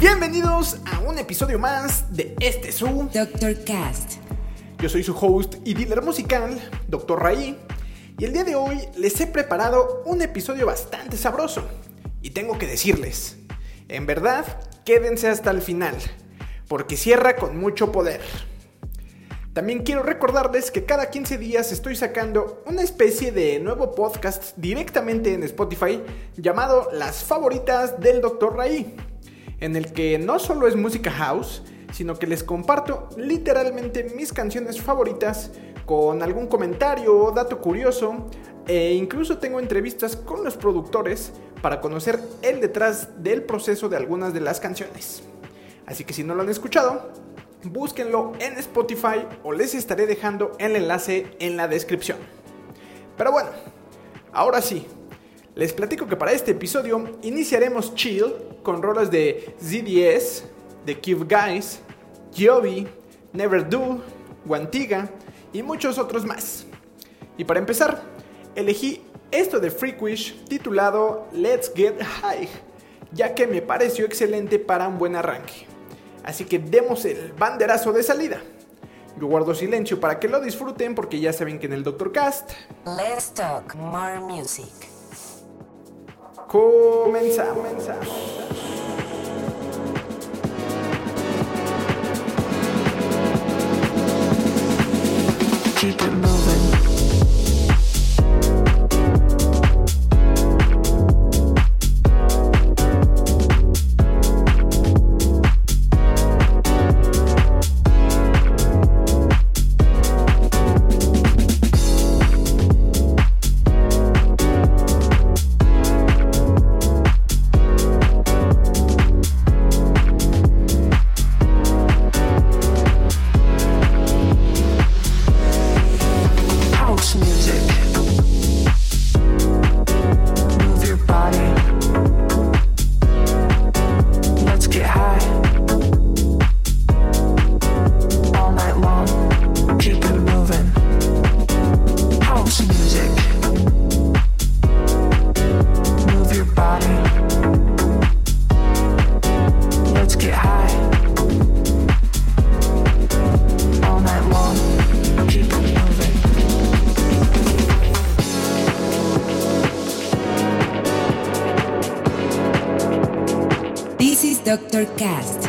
Bienvenidos a un episodio más de este su. Dr. Cast. Yo soy su host y dealer musical, Dr. Raí, y el día de hoy les he preparado un episodio bastante sabroso. Y tengo que decirles, en verdad, quédense hasta el final, porque cierra con mucho poder. También quiero recordarles que cada 15 días estoy sacando una especie de nuevo podcast directamente en Spotify llamado Las favoritas del Dr. Raí, en el que no solo es música house, sino que les comparto literalmente mis canciones favoritas con algún comentario o dato curioso e incluso tengo entrevistas con los productores para conocer el detrás del proceso de algunas de las canciones. Así que si no lo han escuchado, búsquenlo en Spotify o les estaré dejando el enlace en la descripción. Pero bueno, ahora sí, les platico que para este episodio iniciaremos chill con rolas de ZDS, de Cube Guys, Jovi, Never Do, Guantiga y muchos otros más. Y para empezar, elegí esto de Freakwish titulado Let's Get High, ya que me pareció excelente para un buen arranque. Así que demos el banderazo de salida. Yo guardo silencio para que lo disfruten porque ya saben que en el Doctor Cast Let's talk more music. Comenzamos. keep Forecast.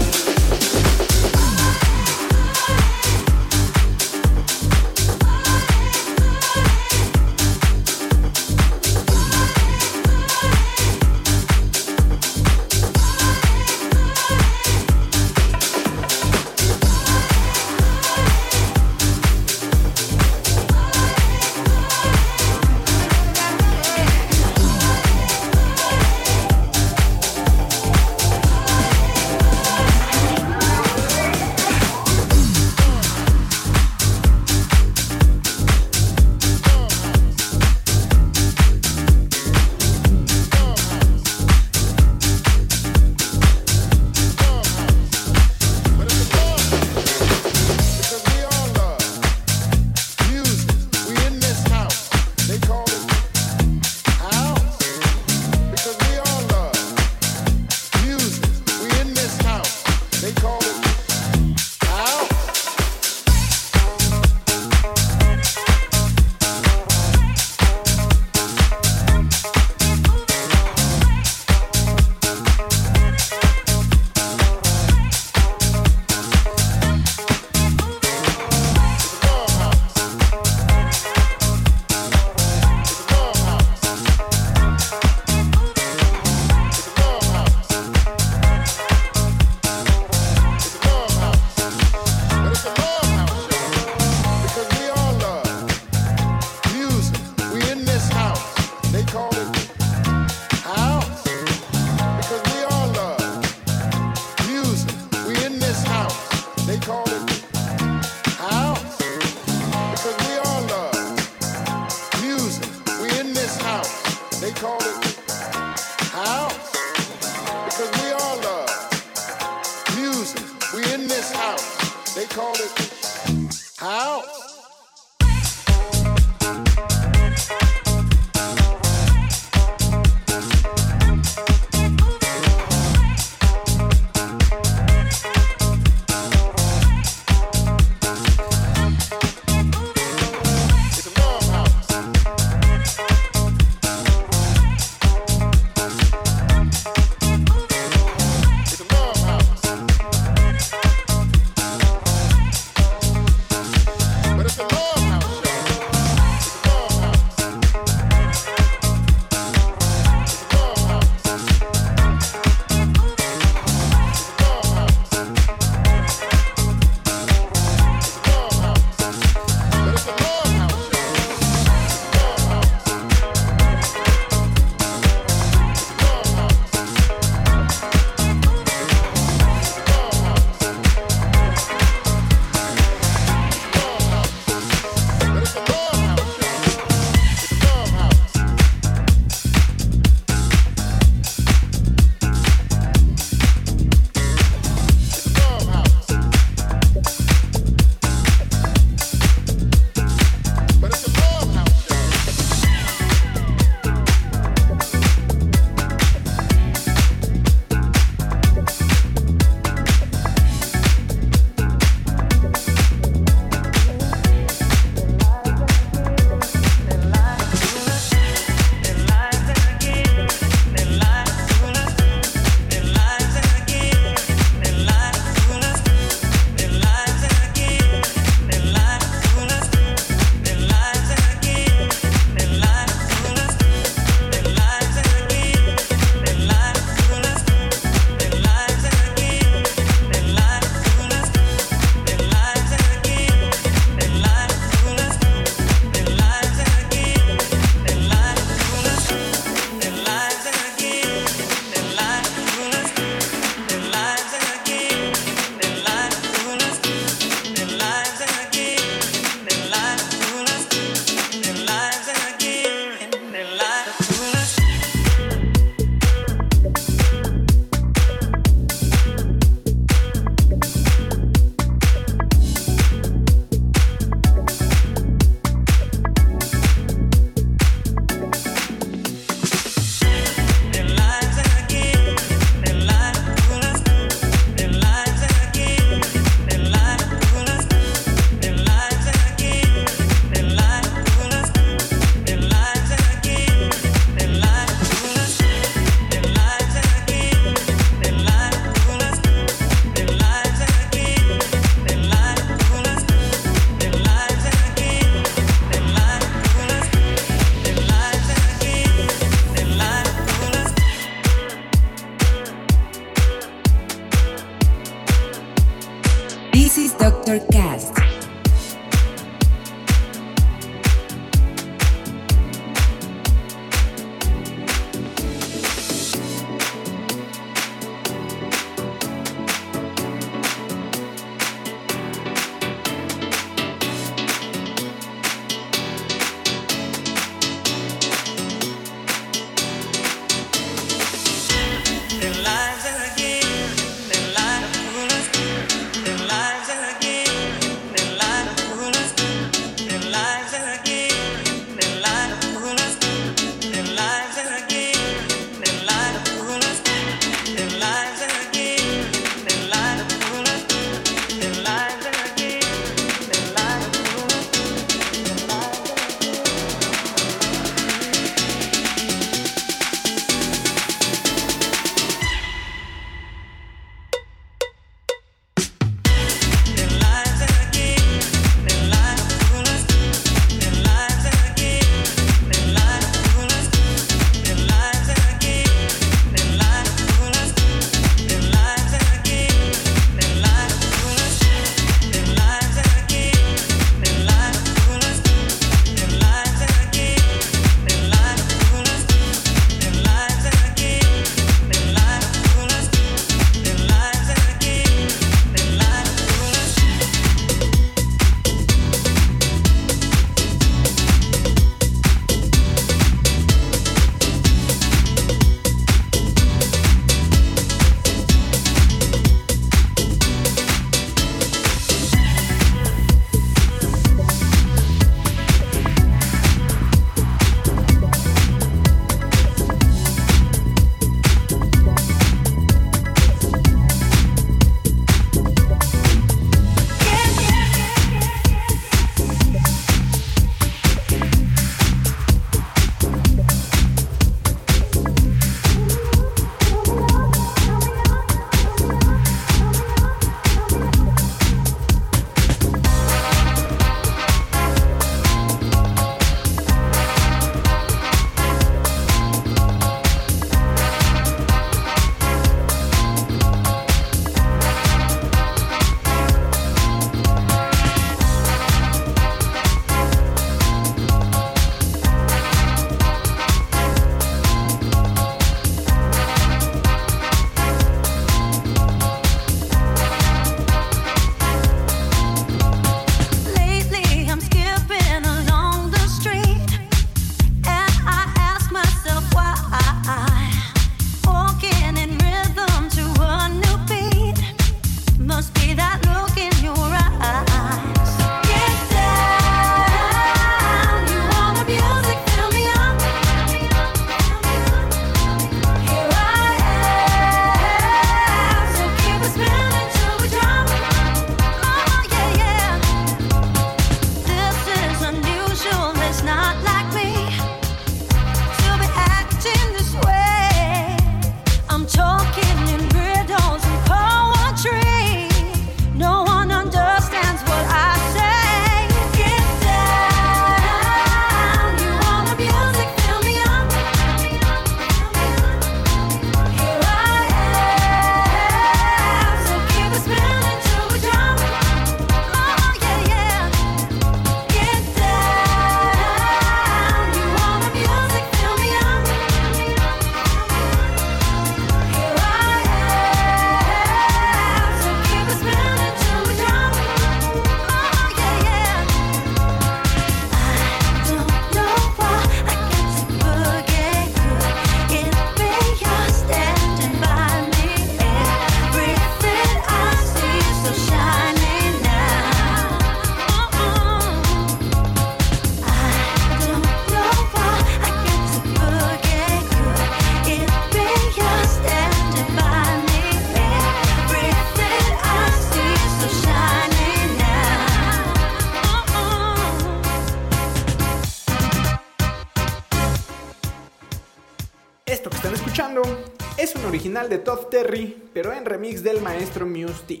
de Top Terry, pero en remix del maestro Muse T.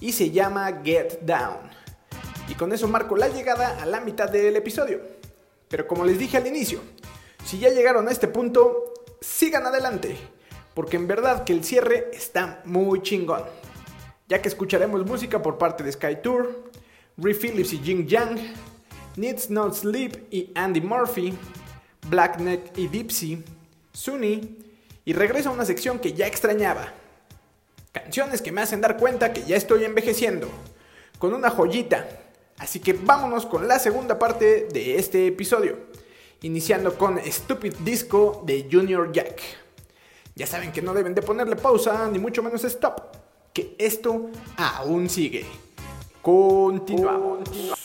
Y se llama Get Down. Y con eso marco la llegada a la mitad del episodio. Pero como les dije al inicio, si ya llegaron a este punto, sigan adelante, porque en verdad que el cierre está muy chingón. Ya que escucharemos música por parte de Sky Tour, Ree Phillips y Jing Yang, Needs No Sleep y Andy Murphy, Blackneck y Dipsy, Sunny, y regreso a una sección que ya extrañaba. Canciones que me hacen dar cuenta que ya estoy envejeciendo, con una joyita. Así que vámonos con la segunda parte de este episodio, iniciando con Stupid Disco de Junior Jack. Ya saben que no deben de ponerle pausa, ni mucho menos stop, que esto aún sigue. Continuamos. Continuamos.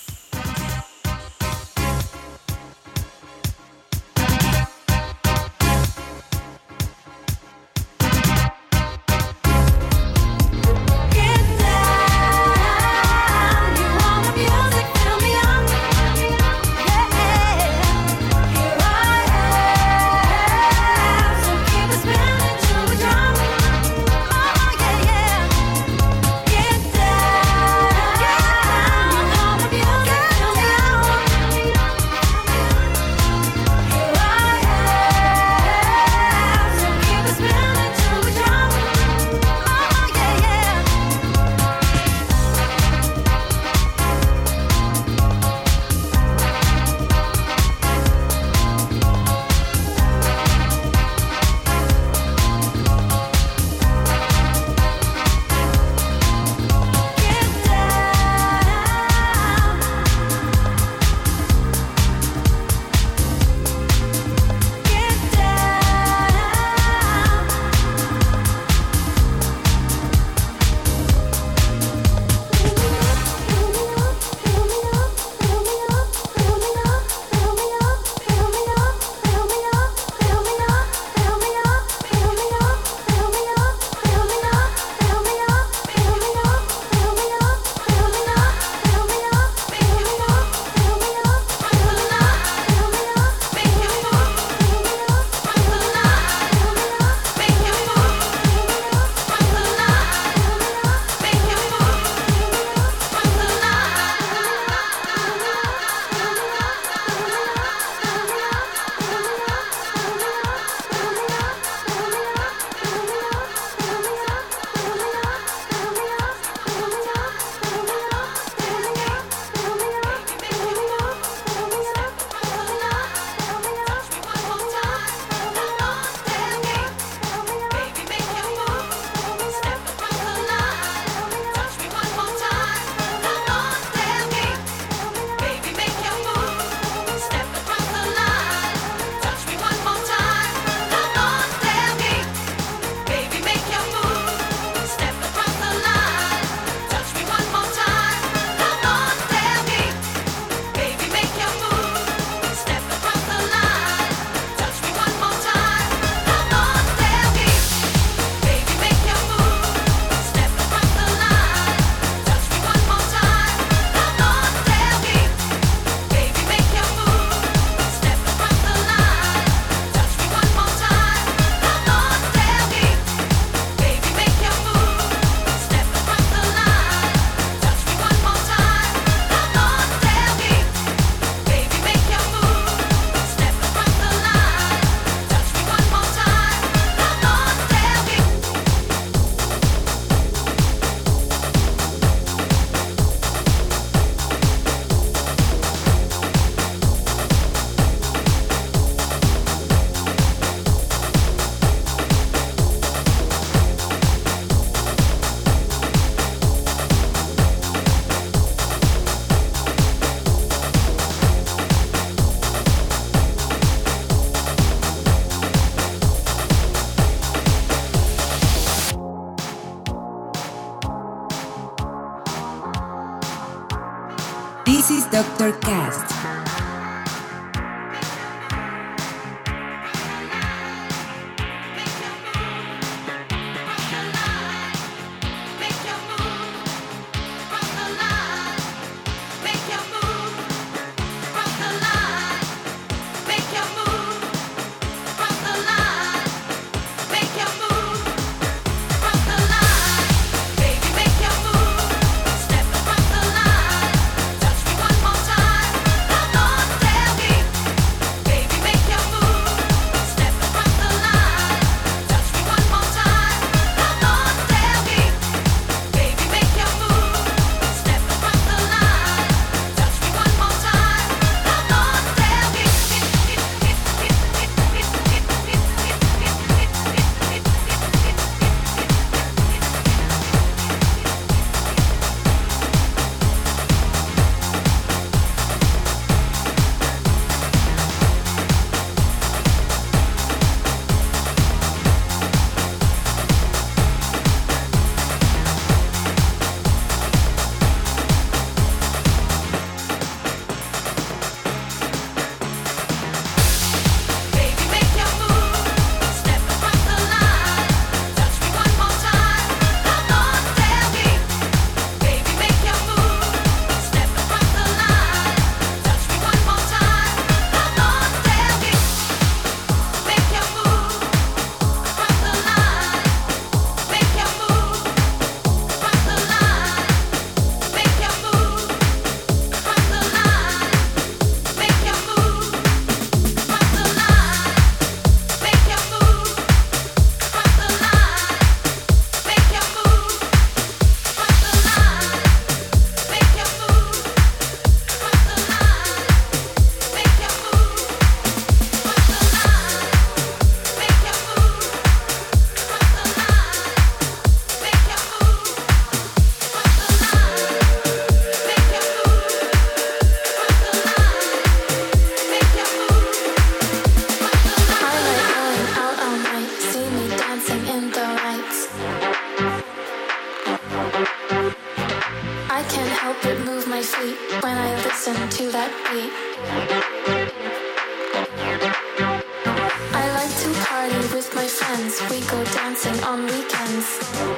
help but move my feet when I listen to that beat. I like to party with my friends, we go dancing on weekends.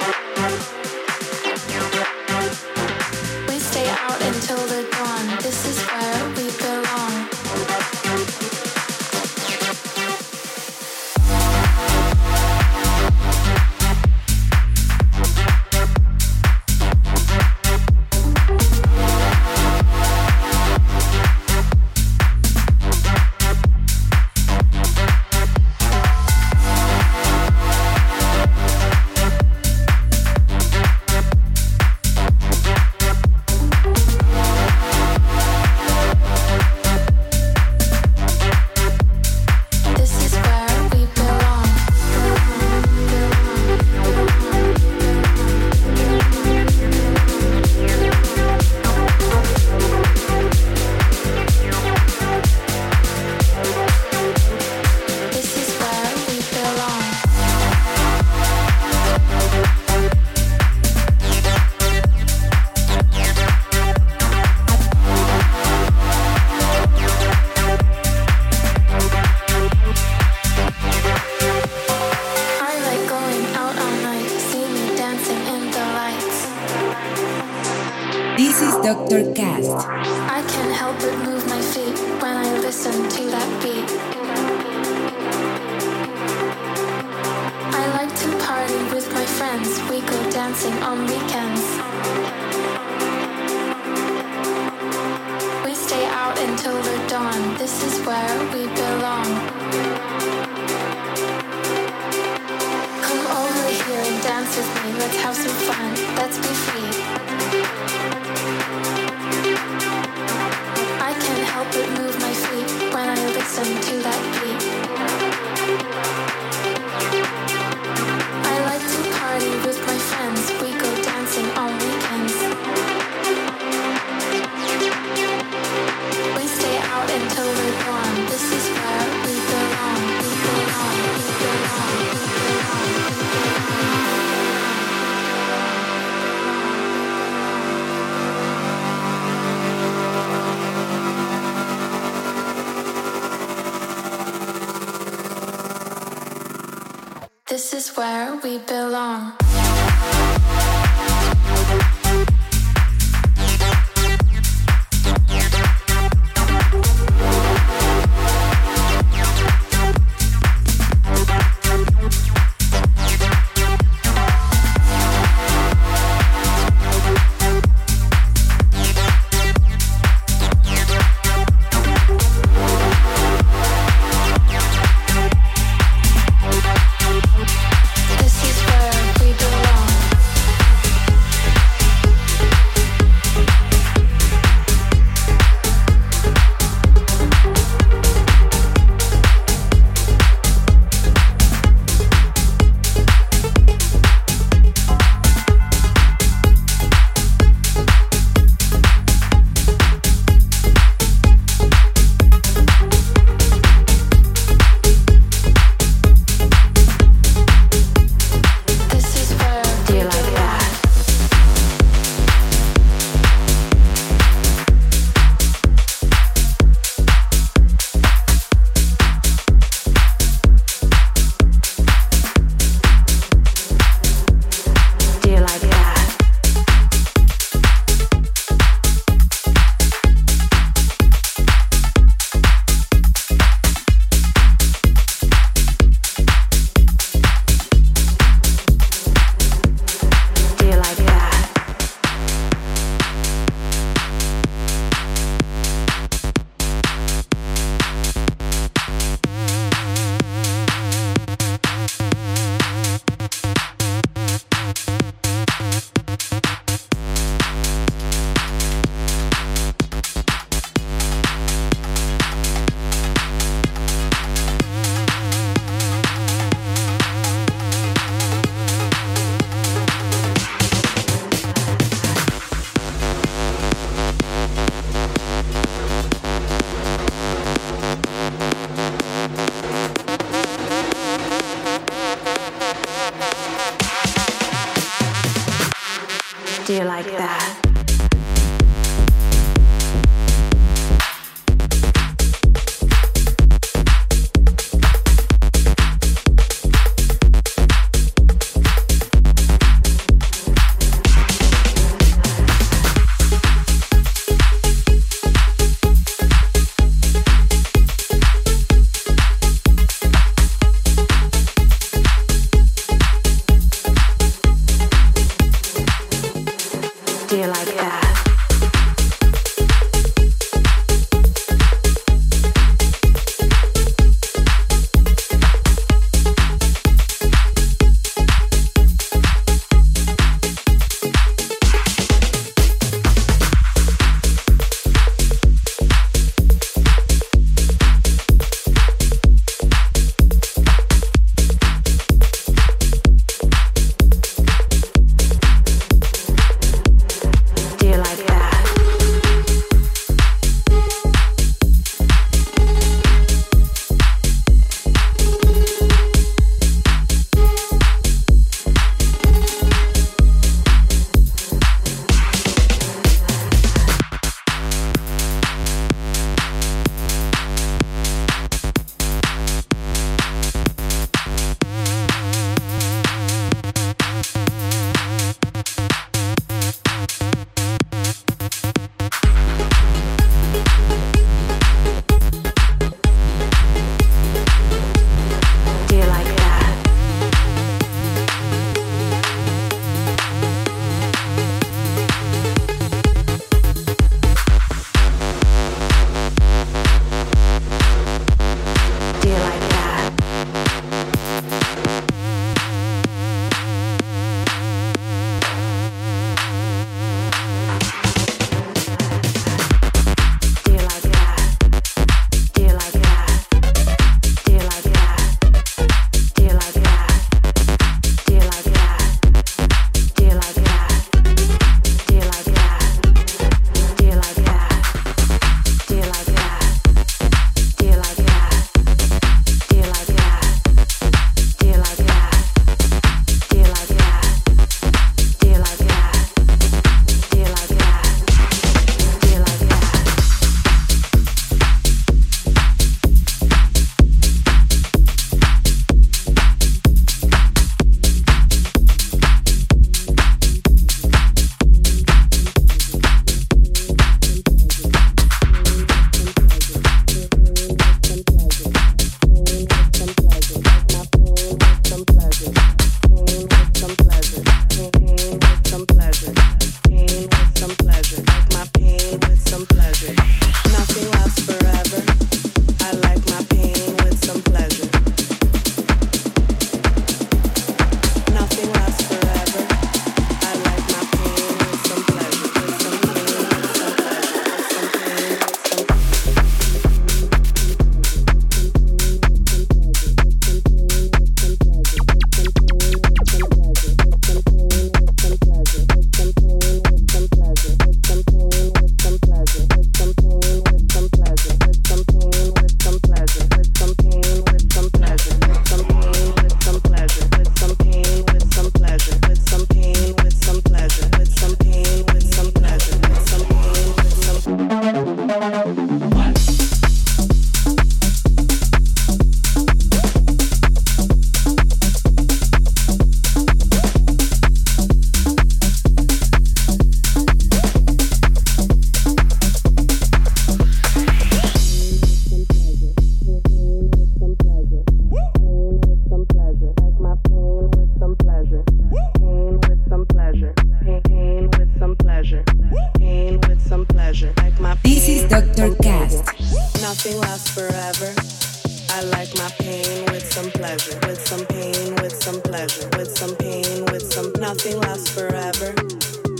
nothing lasts forever.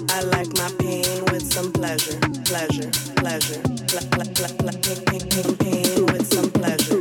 I like my pain with some pleasure, pleasure, pleasure, pl- pain with some pleasure.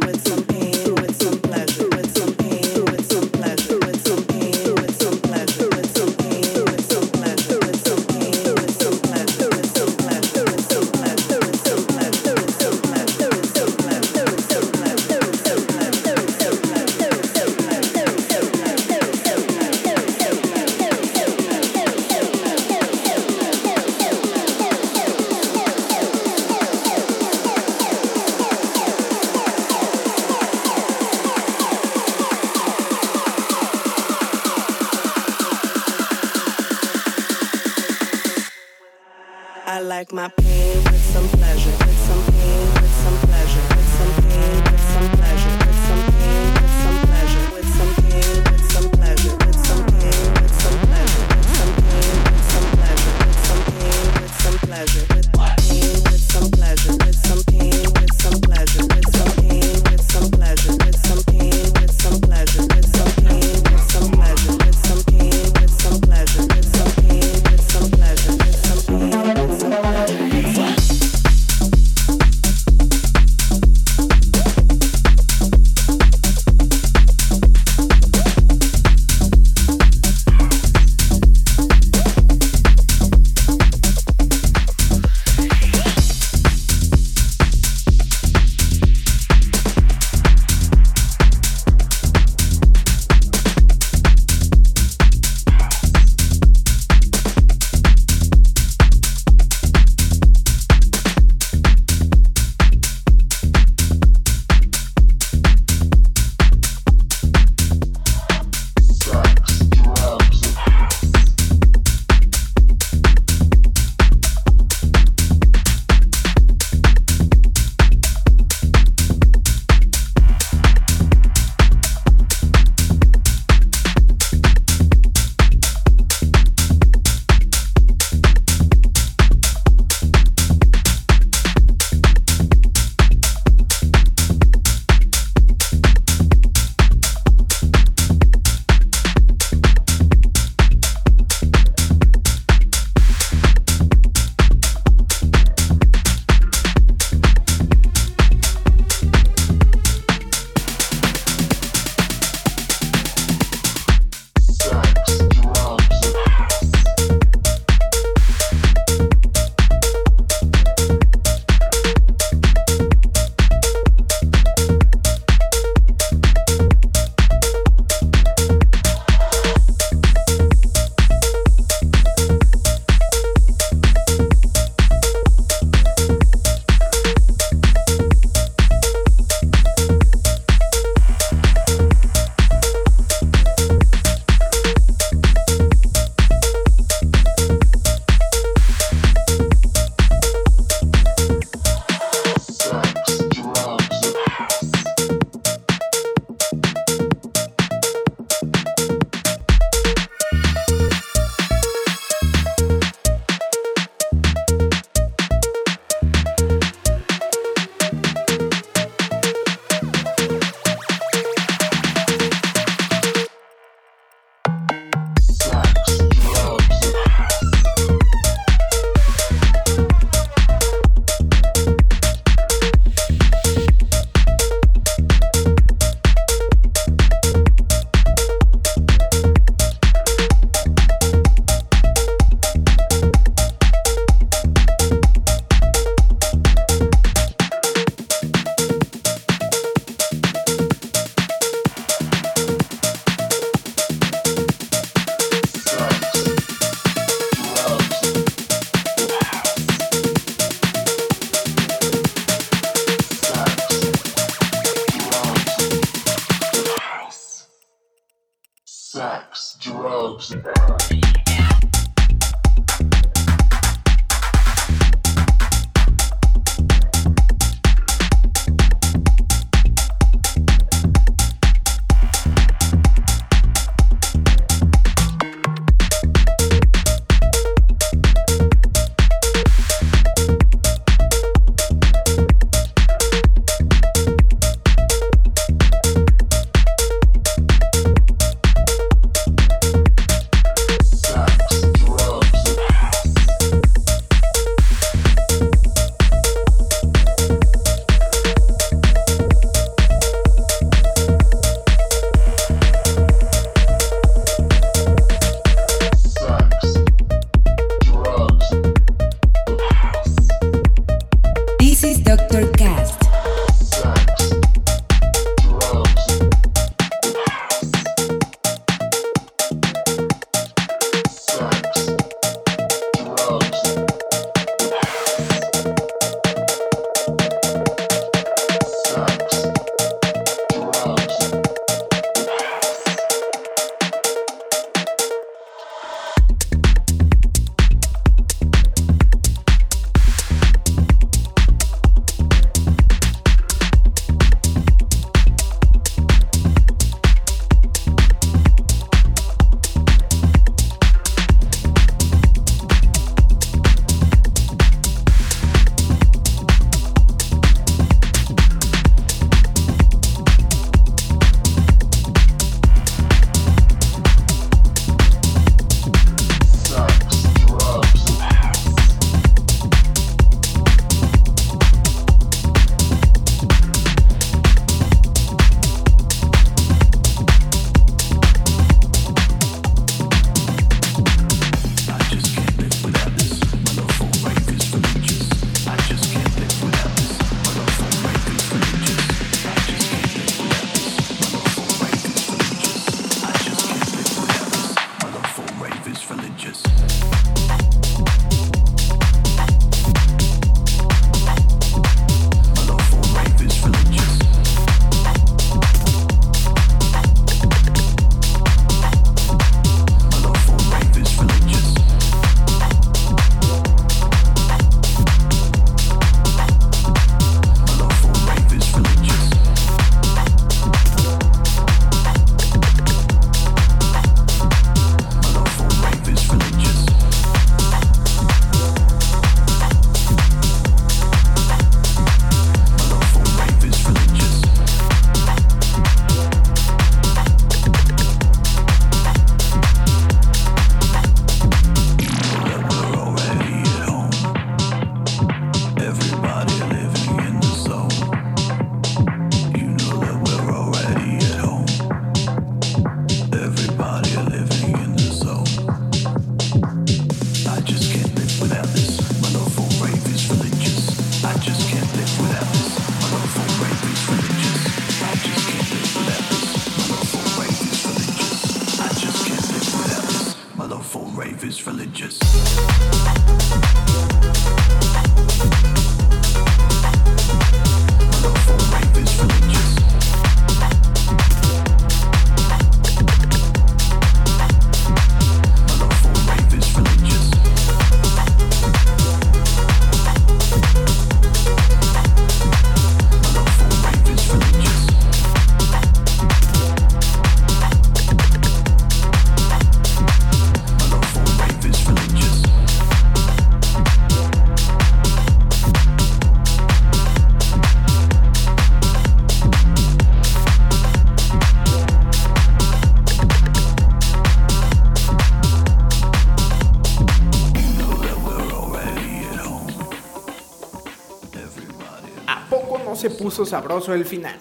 Sabroso el final.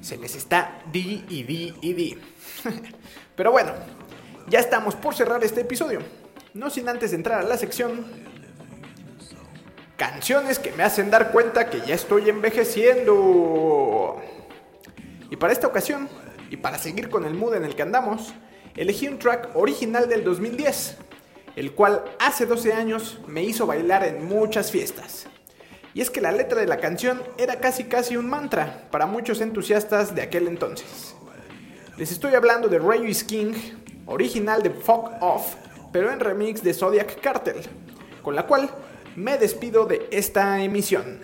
Se les está di y di y di. Pero bueno, ya estamos por cerrar este episodio. No sin antes entrar a la sección Canciones que me hacen dar cuenta que ya estoy envejeciendo. Y para esta ocasión, y para seguir con el mood en el que andamos, elegí un track original del 2010, el cual hace 12 años me hizo bailar en muchas fiestas. Y es que la letra de la canción era casi casi un mantra para muchos entusiastas de aquel entonces. Les estoy hablando de Ray is King, original de Fuck Off, pero en remix de Zodiac Cartel, con la cual me despido de esta emisión.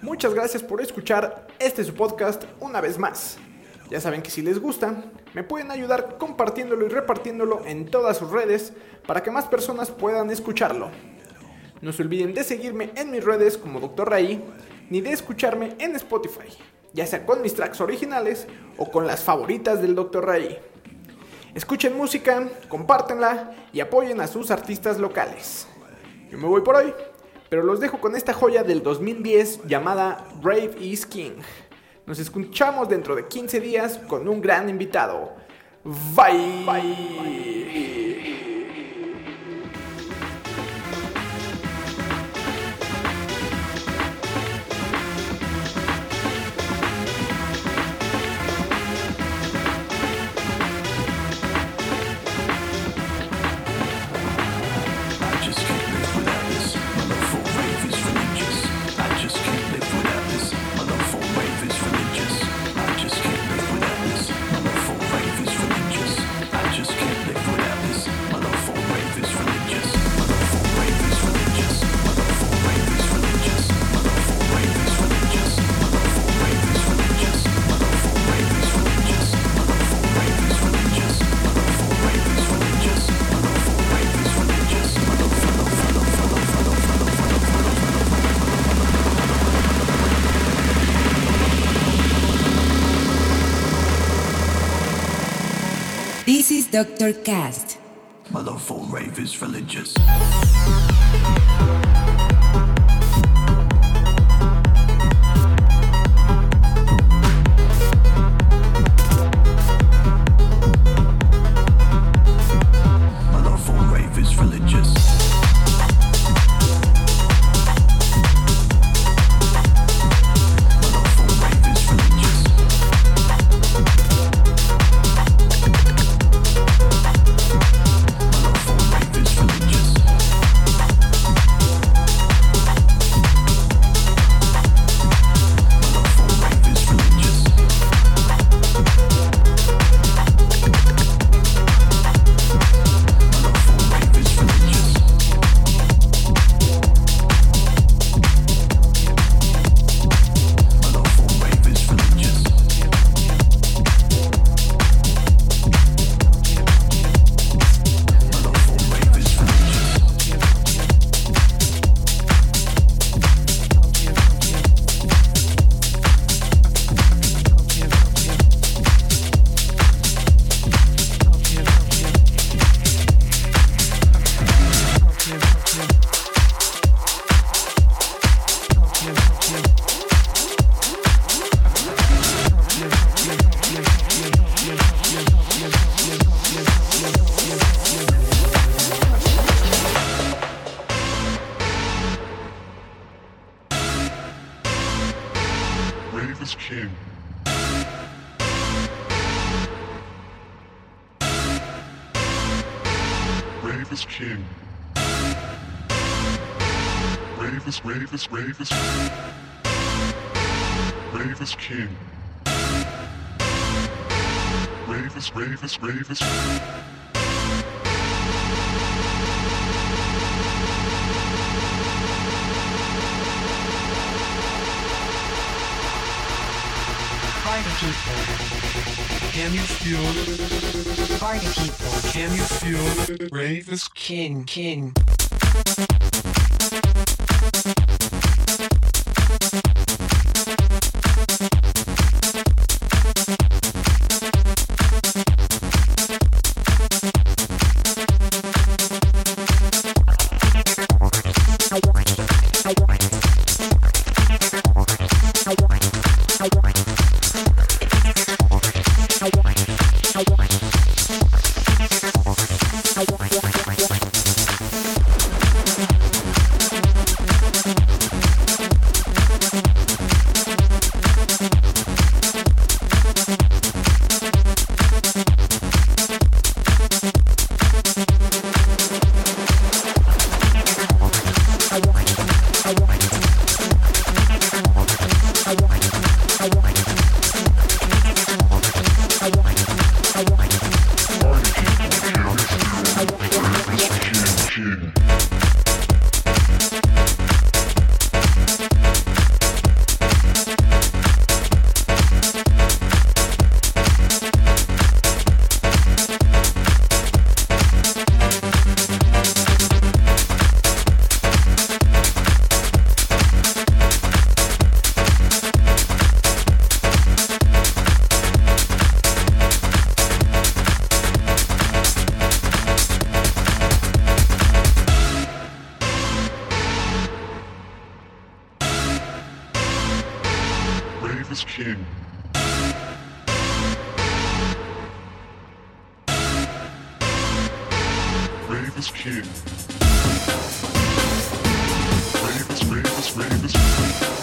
Muchas gracias por escuchar este su podcast una vez más. Ya saben que si les gusta, me pueden ayudar compartiéndolo y repartiéndolo en todas sus redes para que más personas puedan escucharlo. No se olviden de seguirme en mis redes como Dr. Ray, ni de escucharme en Spotify, ya sea con mis tracks originales o con las favoritas del Dr. Ray. Escuchen música, compártenla y apoyen a sus artistas locales. Yo me voy por hoy, pero los dejo con esta joya del 2010 llamada Brave is King. Nos escuchamos dentro de 15 días con un gran invitado. Bye. I Dr. Cast. My love for rave is religious. Rave is rave is rave is Party people, can you feel? Party people, can you feel? Rave is king, king. is king. Rave is king. Rave is, rave is, rave is.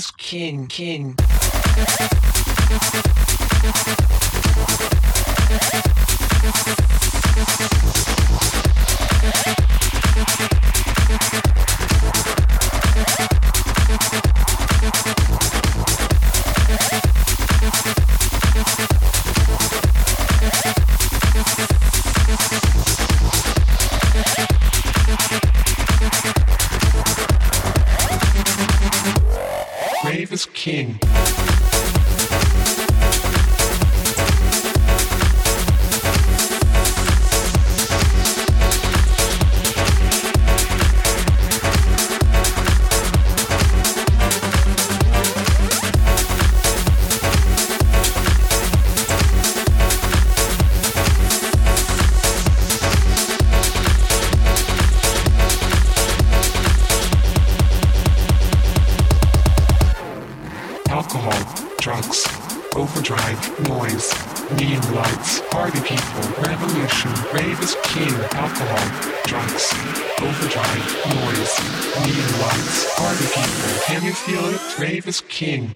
is king, king. Theory, Travis King.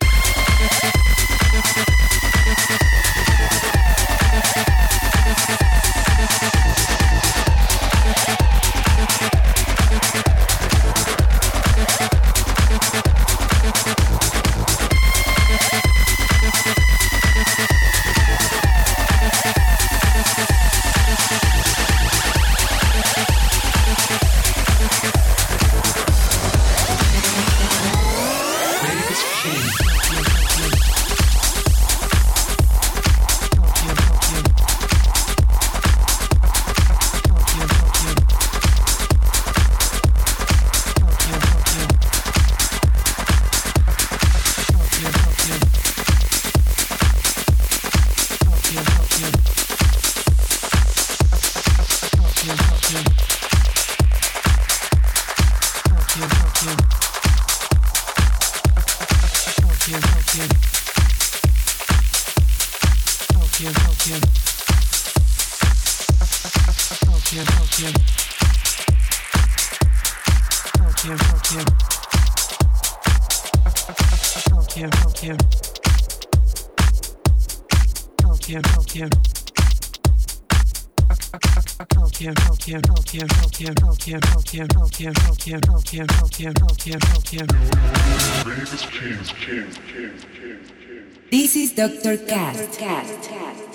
This is Dr. Cast. Dr. Cast.